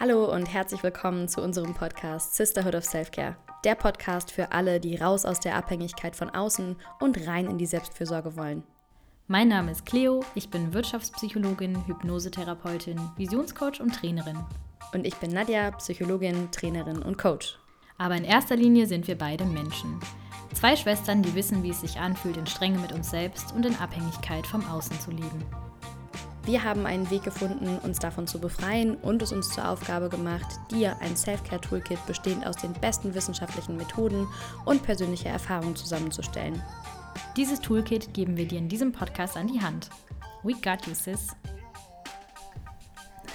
Hallo und herzlich willkommen zu unserem Podcast Sisterhood of Self-Care. Der Podcast für alle, die raus aus der Abhängigkeit von außen und rein in die Selbstfürsorge wollen. Mein Name ist Cleo, ich bin Wirtschaftspsychologin, Hypnosetherapeutin, Visionscoach und Trainerin. Und ich bin Nadja, Psychologin, Trainerin und Coach. Aber in erster Linie sind wir beide Menschen. Zwei Schwestern, die wissen, wie es sich anfühlt, in Strenge mit uns selbst und in Abhängigkeit vom Außen zu leben. Wir haben einen Weg gefunden, uns davon zu befreien und es uns zur Aufgabe gemacht, dir ein Self-Care-Toolkit bestehend aus den besten wissenschaftlichen Methoden und persönlicher Erfahrung zusammenzustellen. Dieses Toolkit geben wir dir in diesem Podcast an die Hand. We got you, sis.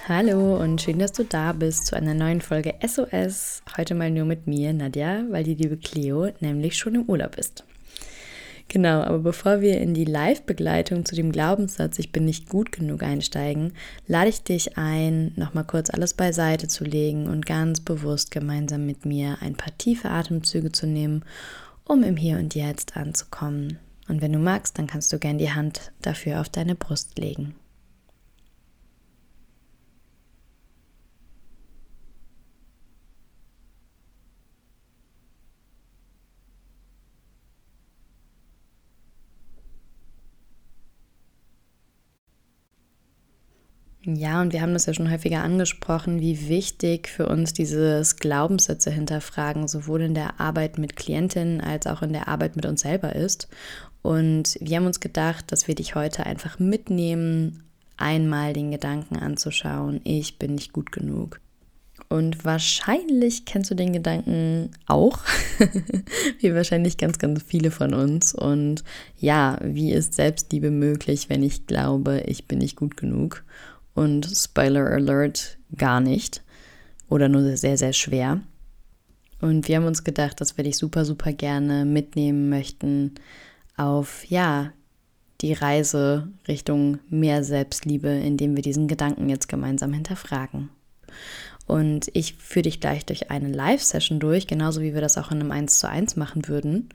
Hallo und schön, dass du da bist zu einer neuen Folge SOS. Heute mal nur mit mir, Nadja, weil die liebe Cleo nämlich schon im Urlaub ist. Genau, aber bevor wir in die Live-Begleitung zu dem Glaubenssatz, ich bin nicht gut genug einsteigen, lade ich dich ein, nochmal kurz alles beiseite zu legen und ganz bewusst gemeinsam mit mir ein paar tiefe Atemzüge zu nehmen, um im Hier und Jetzt anzukommen. Und wenn du magst, dann kannst du gern die Hand dafür auf deine Brust legen. Ja, und wir haben das ja schon häufiger angesprochen, wie wichtig für uns dieses Glaubenssätze hinterfragen, sowohl in der Arbeit mit Klientinnen als auch in der Arbeit mit uns selber ist. Und wir haben uns gedacht, dass wir dich heute einfach mitnehmen, einmal den Gedanken anzuschauen, ich bin nicht gut genug. Und wahrscheinlich kennst du den Gedanken auch, wie wahrscheinlich ganz, ganz viele von uns. Und ja, wie ist Selbstliebe möglich, wenn ich glaube, ich bin nicht gut genug? Und Spoiler Alert gar nicht oder nur sehr, sehr schwer. Und wir haben uns gedacht, dass wir dich super, super gerne mitnehmen möchten auf, ja, die Reise Richtung mehr Selbstliebe, indem wir diesen Gedanken jetzt gemeinsam hinterfragen. Und ich führe dich gleich durch eine Live-Session durch, genauso wie wir das auch in einem 1 zu 1 machen würden.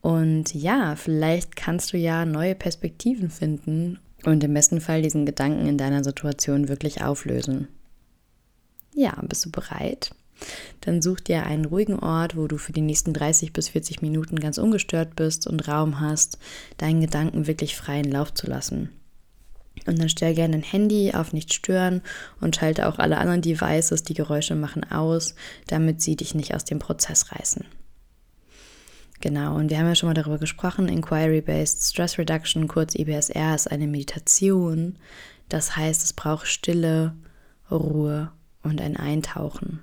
Und ja, vielleicht kannst du ja neue Perspektiven finden und im besten Fall diesen Gedanken in deiner Situation wirklich auflösen. Ja, bist du bereit? Dann such dir einen ruhigen Ort, wo du für die nächsten 30 bis 40 Minuten ganz ungestört bist und Raum hast, deinen Gedanken wirklich freien Lauf zu lassen. Und dann stell gerne dein Handy auf nicht stören und schalte auch alle anderen Devices, die Geräusche machen, aus, damit sie dich nicht aus dem Prozess reißen. Genau, und wir haben ja schon mal darüber gesprochen, Inquiry-Based Stress Reduction, kurz IBSR, ist eine Meditation. Das heißt, es braucht Stille, Ruhe und ein Eintauchen.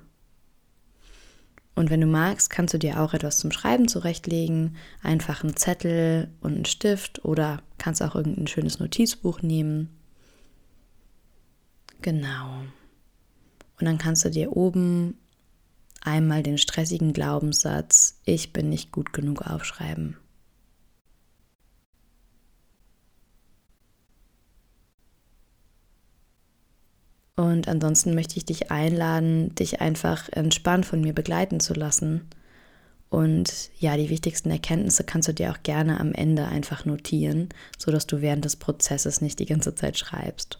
Und wenn du magst, kannst du dir auch etwas zum Schreiben zurechtlegen, einfach einen Zettel und einen Stift oder kannst auch irgendein schönes Notizbuch nehmen. Genau. Und dann kannst du dir oben einmal den stressigen Glaubenssatz, ich bin nicht gut genug aufschreiben. Und ansonsten möchte ich dich einladen, dich einfach entspannt von mir begleiten zu lassen. Und ja, die wichtigsten Erkenntnisse kannst du dir auch gerne am Ende einfach notieren, sodass du während des Prozesses nicht die ganze Zeit schreibst.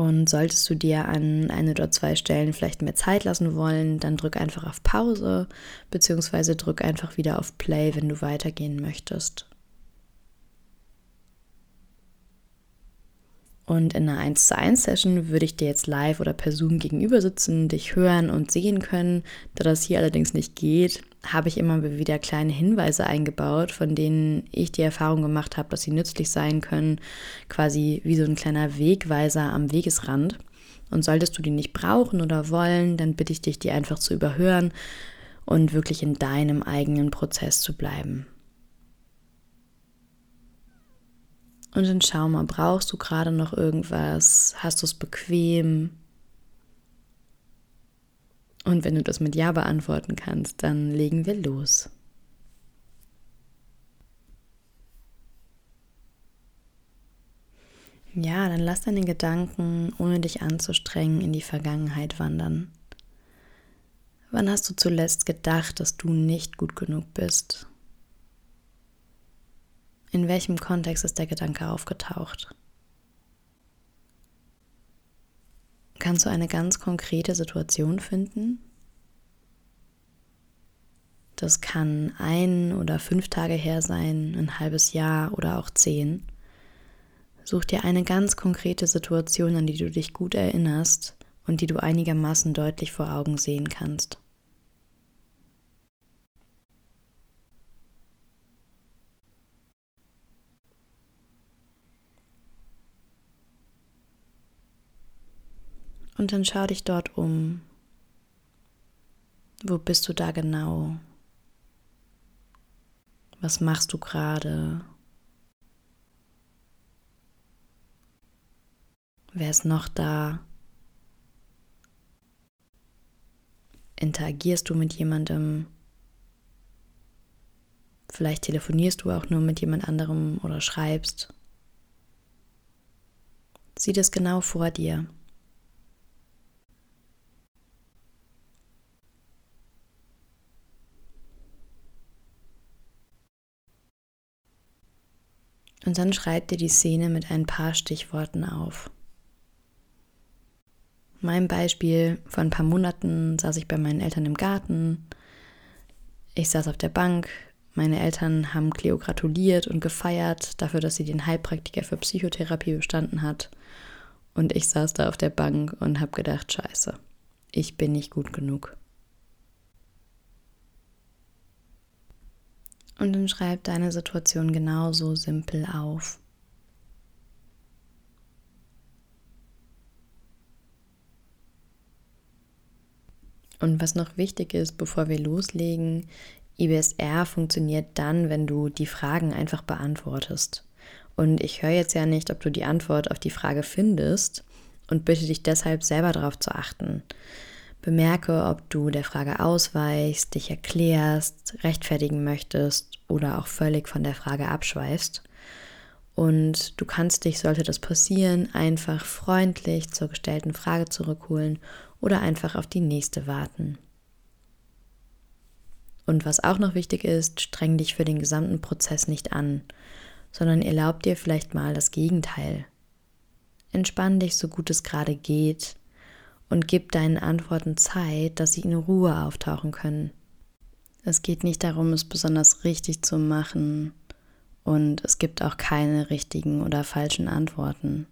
Und solltest du dir an eine oder zwei Stellen vielleicht mehr Zeit lassen wollen, dann drück einfach auf Pause, beziehungsweise drück einfach wieder auf Play, wenn du weitergehen möchtest. Und in einer 1 zu 1 Session würde ich dir jetzt live oder per Zoom gegenüber sitzen, dich hören und sehen können. Da das hier allerdings nicht geht, habe ich immer wieder kleine Hinweise eingebaut, von denen ich die Erfahrung gemacht habe, dass sie nützlich sein können, quasi wie so ein kleiner Wegweiser am Wegesrand. Und solltest du die nicht brauchen oder wollen, dann bitte ich dich, die einfach zu überhören und wirklich in deinem eigenen Prozess zu bleiben. Und dann schau mal, brauchst du gerade noch irgendwas? Hast du es bequem? Und wenn du das mit Ja beantworten kannst, dann legen wir los. Ja, dann lass deine Gedanken, ohne dich anzustrengen, in die Vergangenheit wandern. Wann hast du zuletzt gedacht, dass du nicht gut genug bist? In welchem Kontext ist der Gedanke aufgetaucht? Kannst du eine ganz konkrete Situation finden? Das kann ein oder fünf Tage her sein, ein halbes Jahr oder auch zehn. Such dir eine ganz konkrete Situation, an die du dich gut erinnerst und die du einigermaßen deutlich vor Augen sehen kannst. Und dann schau dich dort um. Wo bist du da genau? Was machst du gerade? Wer ist noch da? Interagierst du mit jemandem? Vielleicht telefonierst du auch nur mit jemand anderem oder schreibst. Sieh das genau vor dir. Und dann schreib dir die Szene mit ein paar Stichworten auf. Mein Beispiel, vor ein paar Monaten saß ich bei meinen Eltern im Garten. Ich saß auf der Bank. Meine Eltern haben Cleo gratuliert und gefeiert dafür, dass sie den Heilpraktiker für Psychotherapie bestanden hat. Und ich saß da auf der Bank und habe gedacht, scheiße, ich bin nicht gut genug. Und dann schreib deine Situation genauso simpel auf. Und was noch wichtig ist, bevor wir loslegen, IBSR funktioniert dann, wenn du die Fragen einfach beantwortest. Und ich höre jetzt ja nicht, ob du die Antwort auf die Frage findest und bitte dich deshalb selber darauf zu achten. Bemerke, ob du der Frage ausweichst, dich erklärst, rechtfertigen möchtest oder auch völlig von der Frage abschweifst. Und du kannst dich, sollte das passieren, einfach freundlich zur gestellten Frage zurückholen oder einfach auf die nächste warten. Und was auch noch wichtig ist, streng dich für den gesamten Prozess nicht an, sondern erlaub dir vielleicht mal das Gegenteil. Entspann dich so gut es gerade geht und gib deinen Antworten Zeit, dass sie in Ruhe auftauchen können. Es geht nicht darum, es besonders richtig zu machen und es gibt auch keine richtigen oder falschen Antworten.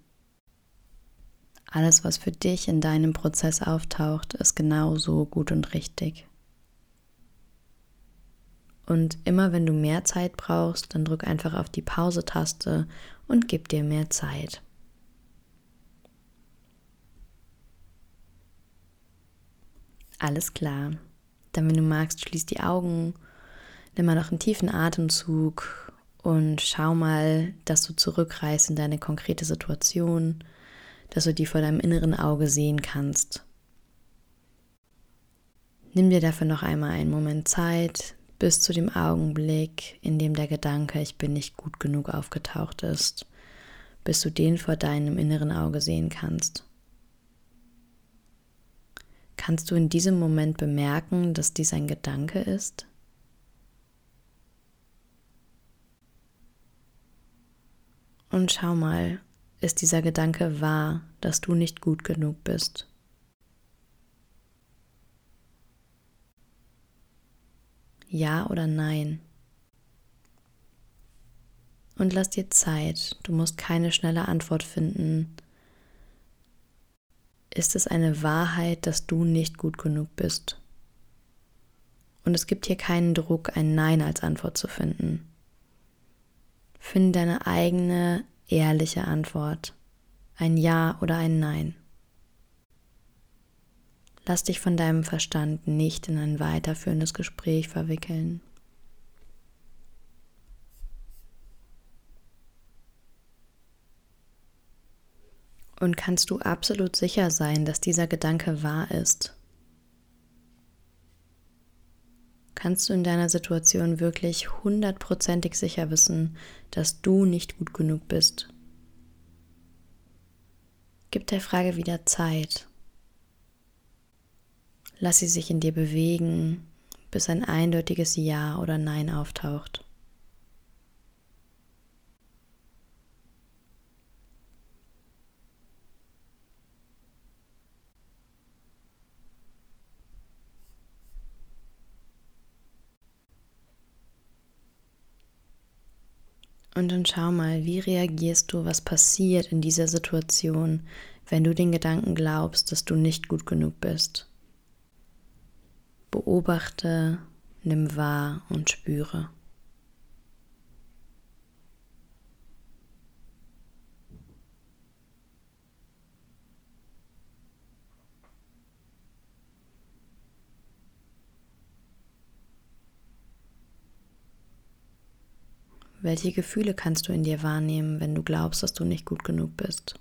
Alles, was für dich in deinem Prozess auftaucht, ist genauso gut und richtig. Und immer wenn du mehr Zeit brauchst, dann drück einfach auf die Pause-Taste und gib dir mehr Zeit. Alles klar. Dann, wenn du magst, schließ die Augen, nimm mal noch einen tiefen Atemzug und schau mal, dass du zurückreist in deine konkrete Situation, dass du die vor deinem inneren Auge sehen kannst. Nimm dir dafür noch einmal einen Moment Zeit, bis zu dem Augenblick, in dem der Gedanke, ich bin nicht gut genug aufgetaucht ist, bis du den vor deinem inneren Auge sehen kannst. Kannst du in diesem Moment bemerken, dass dies ein Gedanke ist? Und schau mal, ist dieser Gedanke wahr, dass du nicht gut genug bist? Ja oder nein? Und lass dir Zeit, du musst keine schnelle Antwort finden, ist es eine Wahrheit, dass du nicht gut genug bist. Und es gibt hier keinen Druck, ein Nein als Antwort zu finden. Finde deine eigene, ehrliche Antwort. Ein Ja oder ein Nein. Lass dich von deinem Verstand nicht in ein weiterführendes Gespräch verwickeln. Und kannst du absolut sicher sein, dass dieser Gedanke wahr ist? Kannst du in deiner Situation wirklich hundertprozentig sicher wissen, dass du nicht gut genug bist? Gib der Frage wieder Zeit. Lass sie sich in dir bewegen, bis ein eindeutiges Ja oder Nein auftaucht. Und dann schau mal, wie reagierst du, was passiert in dieser Situation, wenn du den Gedanken glaubst, dass du nicht gut genug bist. Beobachte, nimm wahr und spüre. Welche Gefühle kannst du in dir wahrnehmen, wenn du glaubst, dass du nicht gut genug bist?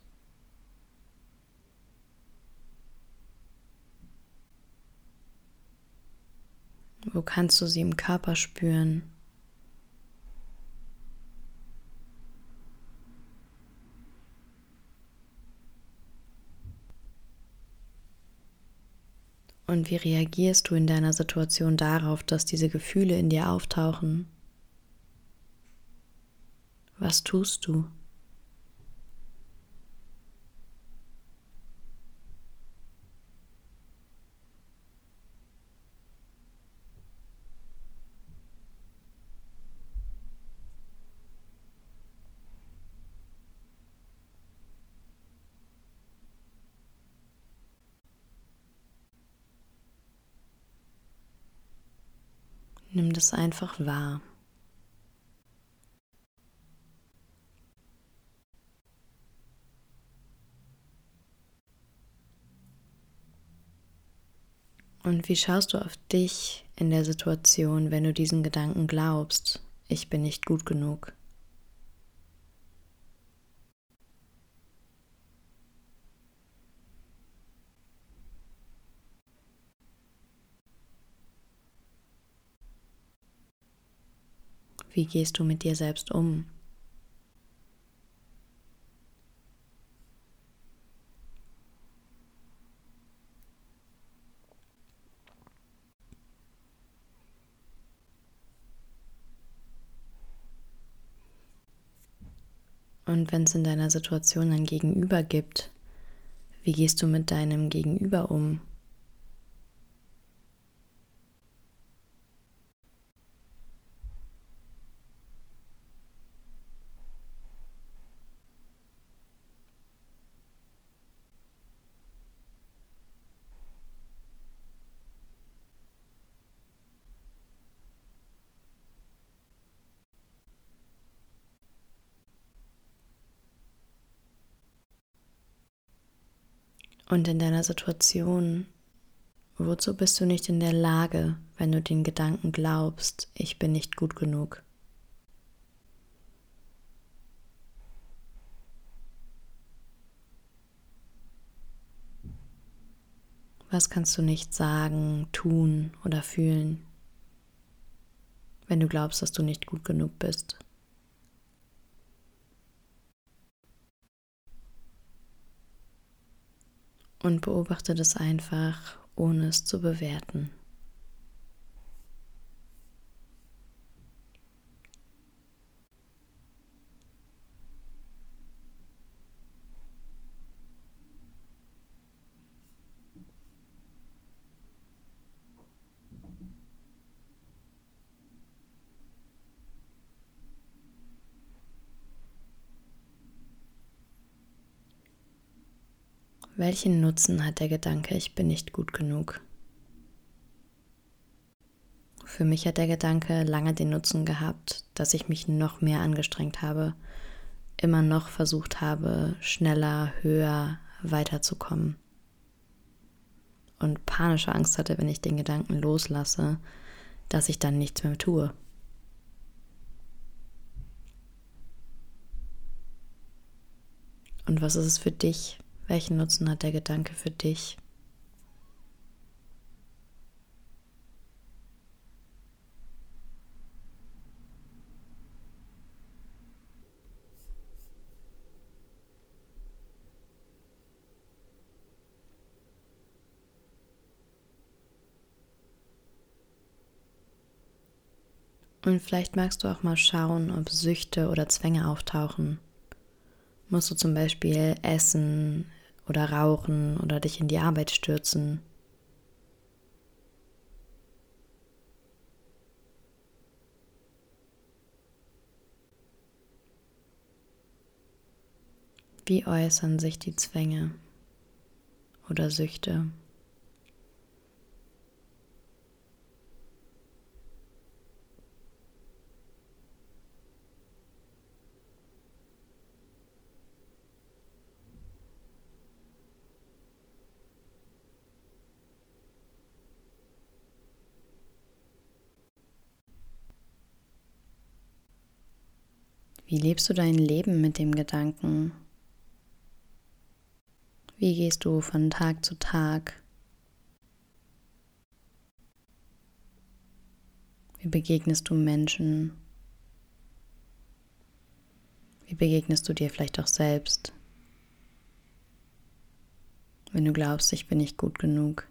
Wo kannst du sie im Körper spüren? Und wie reagierst du in deiner Situation darauf, dass diese Gefühle in dir auftauchen? Was tust du? Nimm das einfach wahr. Und wie schaust du auf dich in der Situation, wenn du diesen Gedanken glaubst, ich bin nicht gut genug? Wie gehst du mit dir selbst um? Und wenn es in deiner Situation ein Gegenüber gibt, wie gehst du mit deinem Gegenüber um? Und in deiner Situation, wozu bist du nicht in der Lage, wenn du den Gedanken glaubst, ich bin nicht gut genug? Was kannst du nicht sagen, tun oder fühlen, wenn du glaubst, dass du nicht gut genug bist? Und beobachte das einfach, ohne es zu bewerten. Welchen Nutzen hat der Gedanke, ich bin nicht gut genug? Für mich hat der Gedanke lange den Nutzen gehabt, dass ich mich noch mehr angestrengt habe, immer noch versucht habe, schneller, höher weiterzukommen. Und panische Angst hatte, wenn ich den Gedanken loslasse, dass ich dann nichts mehr tue. Und was ist es für dich, welchen Nutzen hat der Gedanke für dich? Und vielleicht magst du auch mal schauen, ob Süchte oder Zwänge auftauchen. Musst du zum Beispiel essen, oder rauchen oder dich in die Arbeit stürzen. Wie äußern sich die Zwänge oder Süchte? Wie lebst du dein Leben mit dem Gedanken? Wie gehst du von Tag zu Tag? Wie begegnest du Menschen? Wie begegnest du dir vielleicht auch selbst? Wenn du glaubst, ich bin nicht gut genug.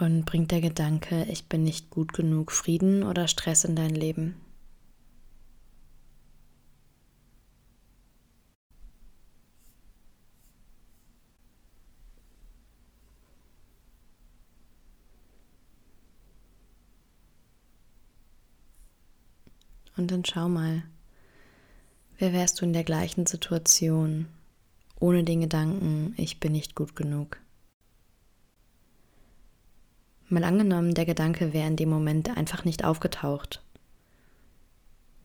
Und bringt der Gedanke, ich bin nicht gut genug, Frieden oder Stress in dein Leben? Und dann schau mal, wer wärst du in der gleichen Situation, ohne den Gedanken, ich bin nicht gut genug? Mal angenommen, der Gedanke wäre in dem Moment einfach nicht aufgetaucht.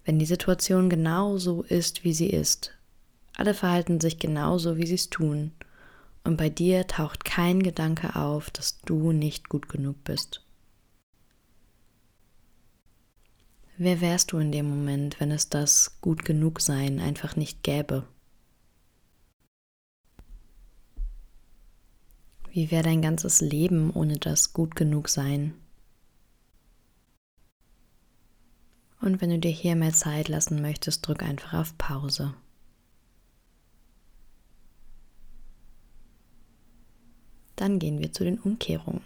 Wenn die Situation genau so ist, wie sie ist, alle verhalten sich genauso, wie sie es tun, und bei dir taucht kein Gedanke auf, dass du nicht gut genug bist. Wer wärst du in dem Moment, wenn es das gut genug sein einfach nicht gäbe? Wie wäre dein ganzes Leben ohne das gut genug sein? Und wenn du dir hier mehr Zeit lassen möchtest, drück einfach auf Pause. Dann gehen wir zu den Umkehrungen.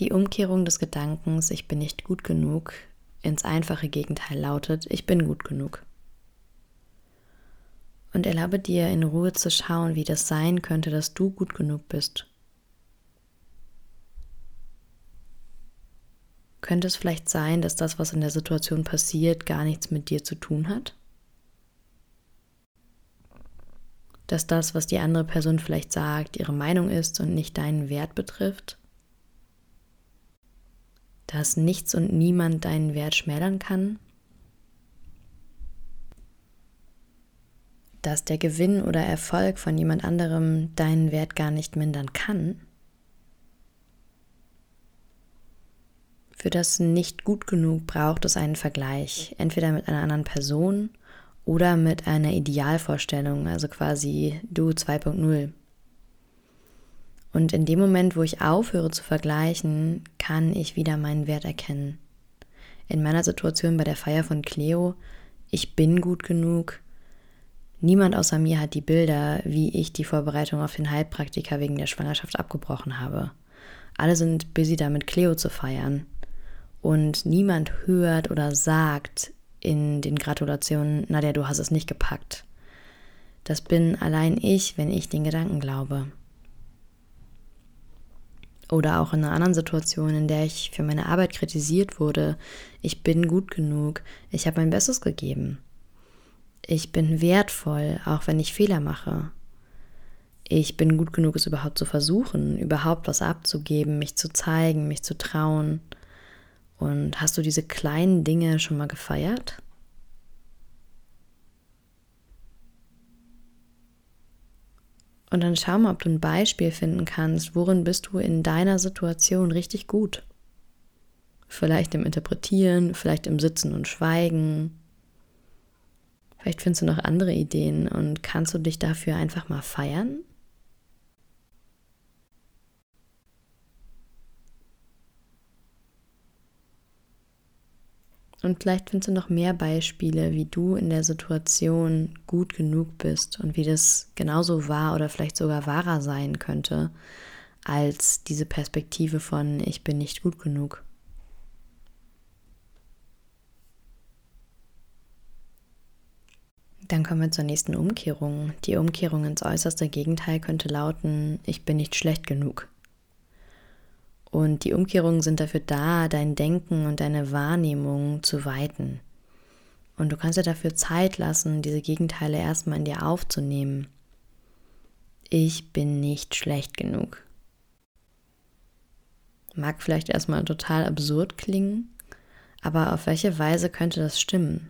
Die Umkehrung des Gedankens, ich bin nicht gut genug, ins einfache Gegenteil lautet, ich bin gut genug und erlaube dir in Ruhe zu schauen, wie das sein könnte, dass du gut genug bist. Könnte es vielleicht sein, dass das, was in der Situation passiert, gar nichts mit dir zu tun hat? Dass das, was die andere Person vielleicht sagt, ihre Meinung ist und nicht deinen Wert betrifft? Dass nichts und niemand deinen Wert schmälern kann? Dass der Gewinn oder Erfolg von jemand anderem deinen Wert gar nicht mindern kann, für das nicht gut genug braucht es einen Vergleich, entweder mit einer anderen Person oder mit einer Idealvorstellung, also quasi du 2.0. Und in dem Moment, wo ich aufhöre zu vergleichen, kann ich wieder meinen Wert erkennen. In meiner Situation bei der Feier von Cleo, ich bin gut genug, Niemand außer mir hat die Bilder, wie ich die Vorbereitung auf den Heilpraktiker wegen der Schwangerschaft abgebrochen habe. Alle sind busy damit, Cleo zu feiern. Und niemand hört oder sagt in den Gratulationen, Nadja, du hast es nicht gepackt. Das bin allein ich, wenn ich den Gedanken glaube. Oder auch in einer anderen Situation, in der ich für meine Arbeit kritisiert wurde, ich bin gut genug, ich habe mein Bestes gegeben. Ich bin wertvoll, auch wenn ich Fehler mache. Ich bin gut genug, es überhaupt zu versuchen, überhaupt was abzugeben, mich zu zeigen, mich zu trauen. Und hast du diese kleinen Dinge schon mal gefeiert? Und dann schau mal, ob du ein Beispiel finden kannst, worin bist du in deiner Situation richtig gut. Vielleicht im Interpretieren, vielleicht im Sitzen und Schweigen, Vielleicht findest du noch andere Ideen und kannst du dich dafür einfach mal feiern? Und vielleicht findest du noch mehr Beispiele, wie du in der Situation gut genug bist und wie das genauso wahr oder vielleicht sogar wahrer sein könnte als diese Perspektive von ich bin nicht gut genug. Dann kommen wir zur nächsten Umkehrung. Die Umkehrung ins äußerste Gegenteil könnte lauten, ich bin nicht schlecht genug. Und die Umkehrungen sind dafür da, dein Denken und deine Wahrnehmung zu weiten. Und du kannst dir dafür Zeit lassen, diese Gegenteile erstmal in dir aufzunehmen. Ich bin nicht schlecht genug. Mag vielleicht erstmal total absurd klingen, aber auf welche Weise könnte das stimmen?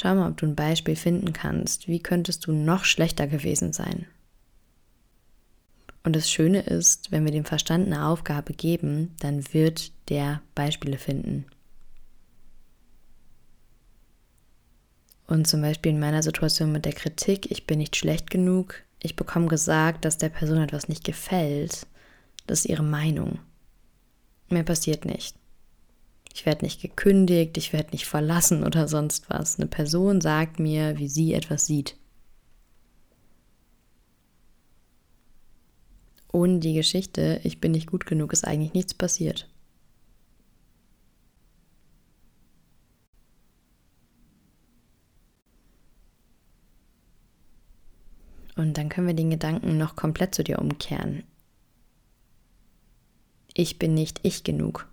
Schau mal, ob du ein Beispiel finden kannst. Wie könntest du noch schlechter gewesen sein? Und das Schöne ist, wenn wir dem Verstand eine Aufgabe geben, dann wird der Beispiele finden. Und zum Beispiel in meiner Situation mit der Kritik, ich bin nicht schlecht genug, ich bekomme gesagt, dass der Person etwas nicht gefällt, das ist ihre Meinung. Mehr passiert nicht. Ich werde nicht gekündigt, ich werde nicht verlassen oder sonst was. Eine Person sagt mir, wie sie etwas sieht. Ohne die Geschichte, ich bin nicht gut genug, ist eigentlich nichts passiert. Und dann können wir den Gedanken noch komplett zu dir umkehren. Ich bin nicht ich genug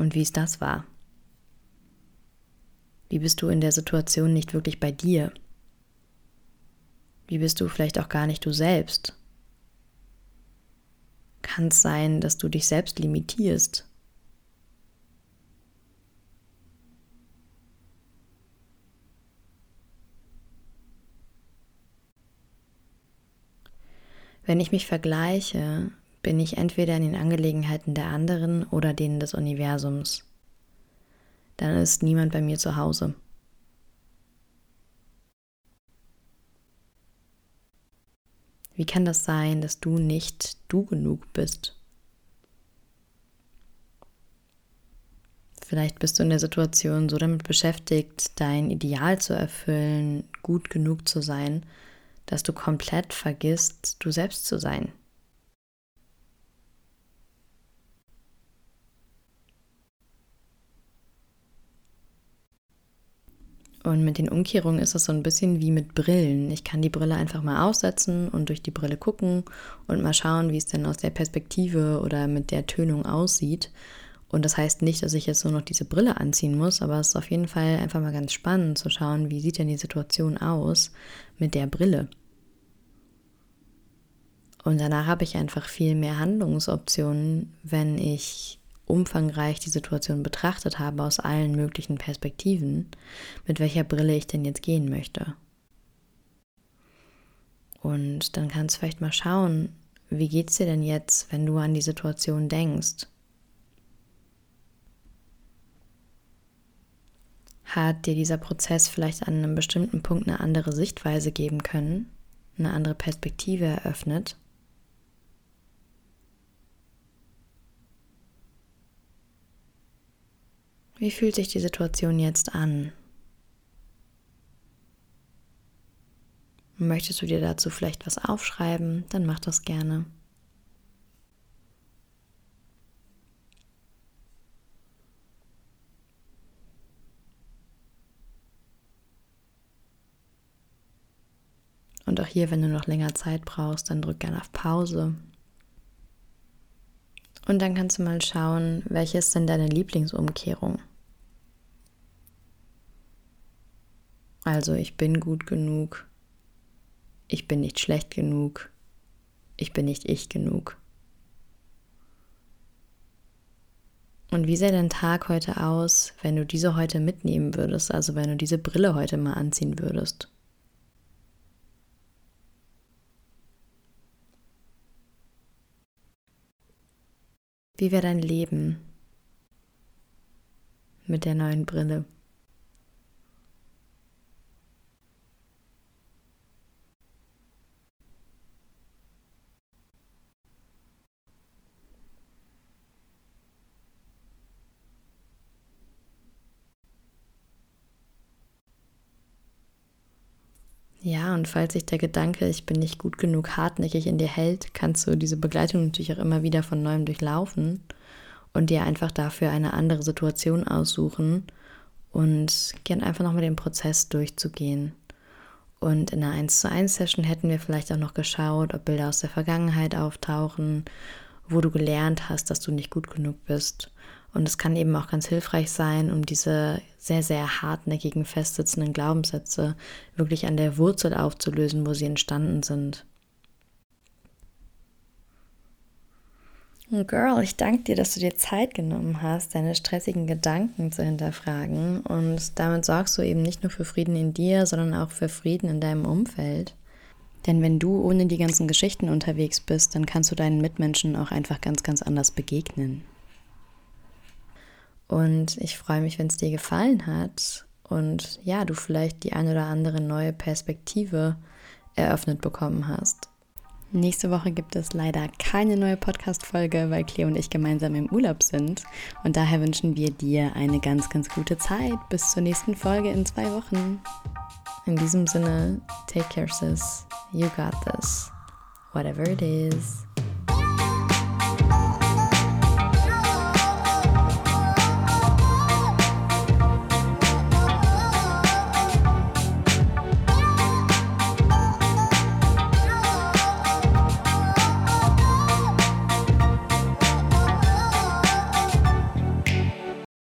und wie es das war. Wie bist du in der Situation nicht wirklich bei dir? Wie bist du vielleicht auch gar nicht du selbst? Kann es sein, dass du dich selbst limitierst? Wenn ich mich vergleiche, bin ich entweder in den Angelegenheiten der anderen oder denen des Universums. Dann ist niemand bei mir zu Hause. Wie kann das sein, dass du nicht du genug bist? Vielleicht bist du in der Situation so damit beschäftigt, dein Ideal zu erfüllen, gut genug zu sein, dass du komplett vergisst, du selbst zu sein. Und mit den Umkehrungen ist es so ein bisschen wie mit Brillen. Ich kann die Brille einfach mal aussetzen und durch die Brille gucken und mal schauen, wie es denn aus der Perspektive oder mit der Tönung aussieht. Und das heißt nicht, dass ich jetzt nur noch diese Brille anziehen muss, aber es ist auf jeden Fall einfach mal ganz spannend zu schauen, wie sieht denn die Situation aus mit der Brille. Und danach habe ich einfach viel mehr Handlungsoptionen, wenn ich umfangreich die Situation betrachtet habe aus allen möglichen Perspektiven, mit welcher Brille ich denn jetzt gehen möchte. Und dann kannst du vielleicht mal schauen, wie geht es dir denn jetzt, wenn du an die Situation denkst? Hat dir dieser Prozess vielleicht an einem bestimmten Punkt eine andere Sichtweise geben können, eine andere Perspektive eröffnet? Wie fühlt sich die Situation jetzt an? Möchtest du dir dazu vielleicht was aufschreiben? Dann mach das gerne. Und auch hier, wenn du noch länger Zeit brauchst, dann drück gerne auf Pause. Und dann kannst du mal schauen, welche ist denn deine Lieblingsumkehrung? Also ich bin gut genug, ich bin nicht schlecht genug, ich bin nicht ich genug. Und wie sähe dein Tag heute aus, wenn du diese heute mitnehmen würdest, also wenn du diese Brille heute mal anziehen würdest? Wie wäre dein Leben mit der neuen Brille? Ja, und falls sich der Gedanke, ich bin nicht gut genug, hartnäckig in dir hält, kannst du diese Begleitung natürlich auch immer wieder von neuem durchlaufen und dir einfach dafür eine andere Situation aussuchen und gern einfach nochmal den Prozess durchzugehen. Und in einer 1 zu 1 Session hätten wir vielleicht auch noch geschaut, ob Bilder aus der Vergangenheit auftauchen, wo du gelernt hast, dass du nicht gut genug bist. Und es kann eben auch ganz hilfreich sein, um diese sehr, sehr hartnäckigen, festsitzenden Glaubenssätze wirklich an der Wurzel aufzulösen, wo sie entstanden sind. Girl, ich danke dir, dass du dir Zeit genommen hast, deine stressigen Gedanken zu hinterfragen. Und damit sorgst du eben nicht nur für Frieden in dir, sondern auch für Frieden in deinem Umfeld. Denn wenn du ohne die ganzen Geschichten unterwegs bist, dann kannst du deinen Mitmenschen auch einfach ganz, ganz anders begegnen. Und ich freue mich, wenn es dir gefallen hat und ja, du vielleicht die ein oder andere neue Perspektive eröffnet bekommen hast. Nächste Woche gibt es leider keine neue Podcast-Folge, weil Cleo und ich gemeinsam im Urlaub sind. Und daher wünschen wir dir eine ganz, ganz gute Zeit. Bis zur nächsten Folge in zwei Wochen. In diesem Sinne, take care, sis. You got this. Whatever it is.